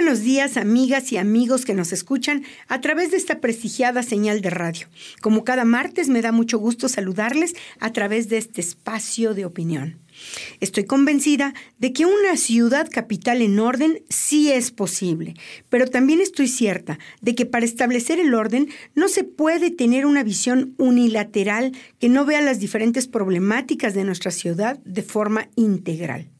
buenos días, amigas y amigos que nos escuchan a través de esta prestigiada señal de radio. Como cada martes, me da mucho gusto saludarles a través de este espacio de opinión. Estoy convencida de que una ciudad capital en orden sí es posible, pero también estoy cierta de que para establecer el orden no se puede tener una visión unilateral que no vea las diferentes problemáticas de nuestra ciudad de forma integral.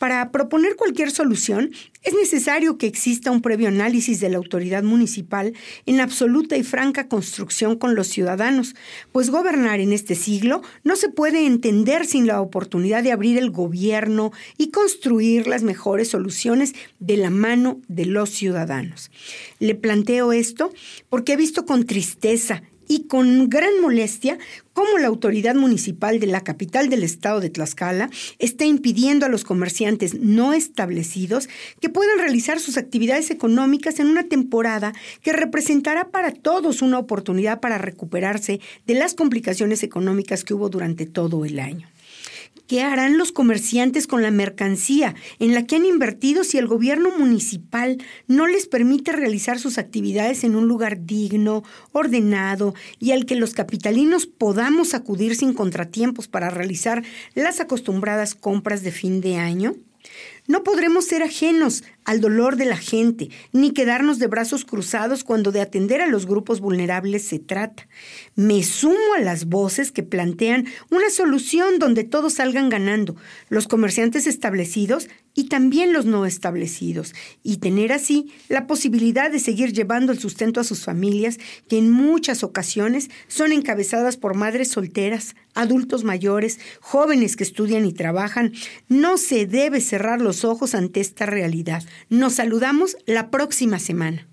Para proponer cualquier solución es necesario que exista un previo análisis de la autoridad municipal en absoluta y franca construcción con los ciudadanos, pues gobernar en este siglo no se puede entender sin la oportunidad de abrir el gobierno y construir las mejores soluciones de la mano de los ciudadanos. Le planteo esto porque he visto con tristeza y con gran molestia cómo la autoridad municipal de la capital del estado de Tlaxcala está impidiendo a los comerciantes no establecidos que puedan realizar sus actividades económicas en una temporada que representará para todos una oportunidad para recuperarse de las complicaciones económicas que hubo durante todo el año. ¿Qué harán los comerciantes con la mercancía en la que han invertido si el gobierno municipal no les permite realizar sus actividades en un lugar digno, ordenado y al que los capitalinos podamos acudir sin contratiempos para realizar las acostumbradas compras de fin de año? No podremos ser ajenos al dolor de la gente, ni quedarnos de brazos cruzados cuando de atender a los grupos vulnerables se trata. Me sumo a las voces que plantean una solución donde todos salgan ganando, los comerciantes establecidos y también los no establecidos, y tener así la posibilidad de seguir llevando el sustento a sus familias, que en muchas ocasiones son encabezadas por madres solteras, adultos mayores, jóvenes que estudian y trabajan. No se debe cerrar los ojos ante esta realidad. Nos saludamos la próxima semana.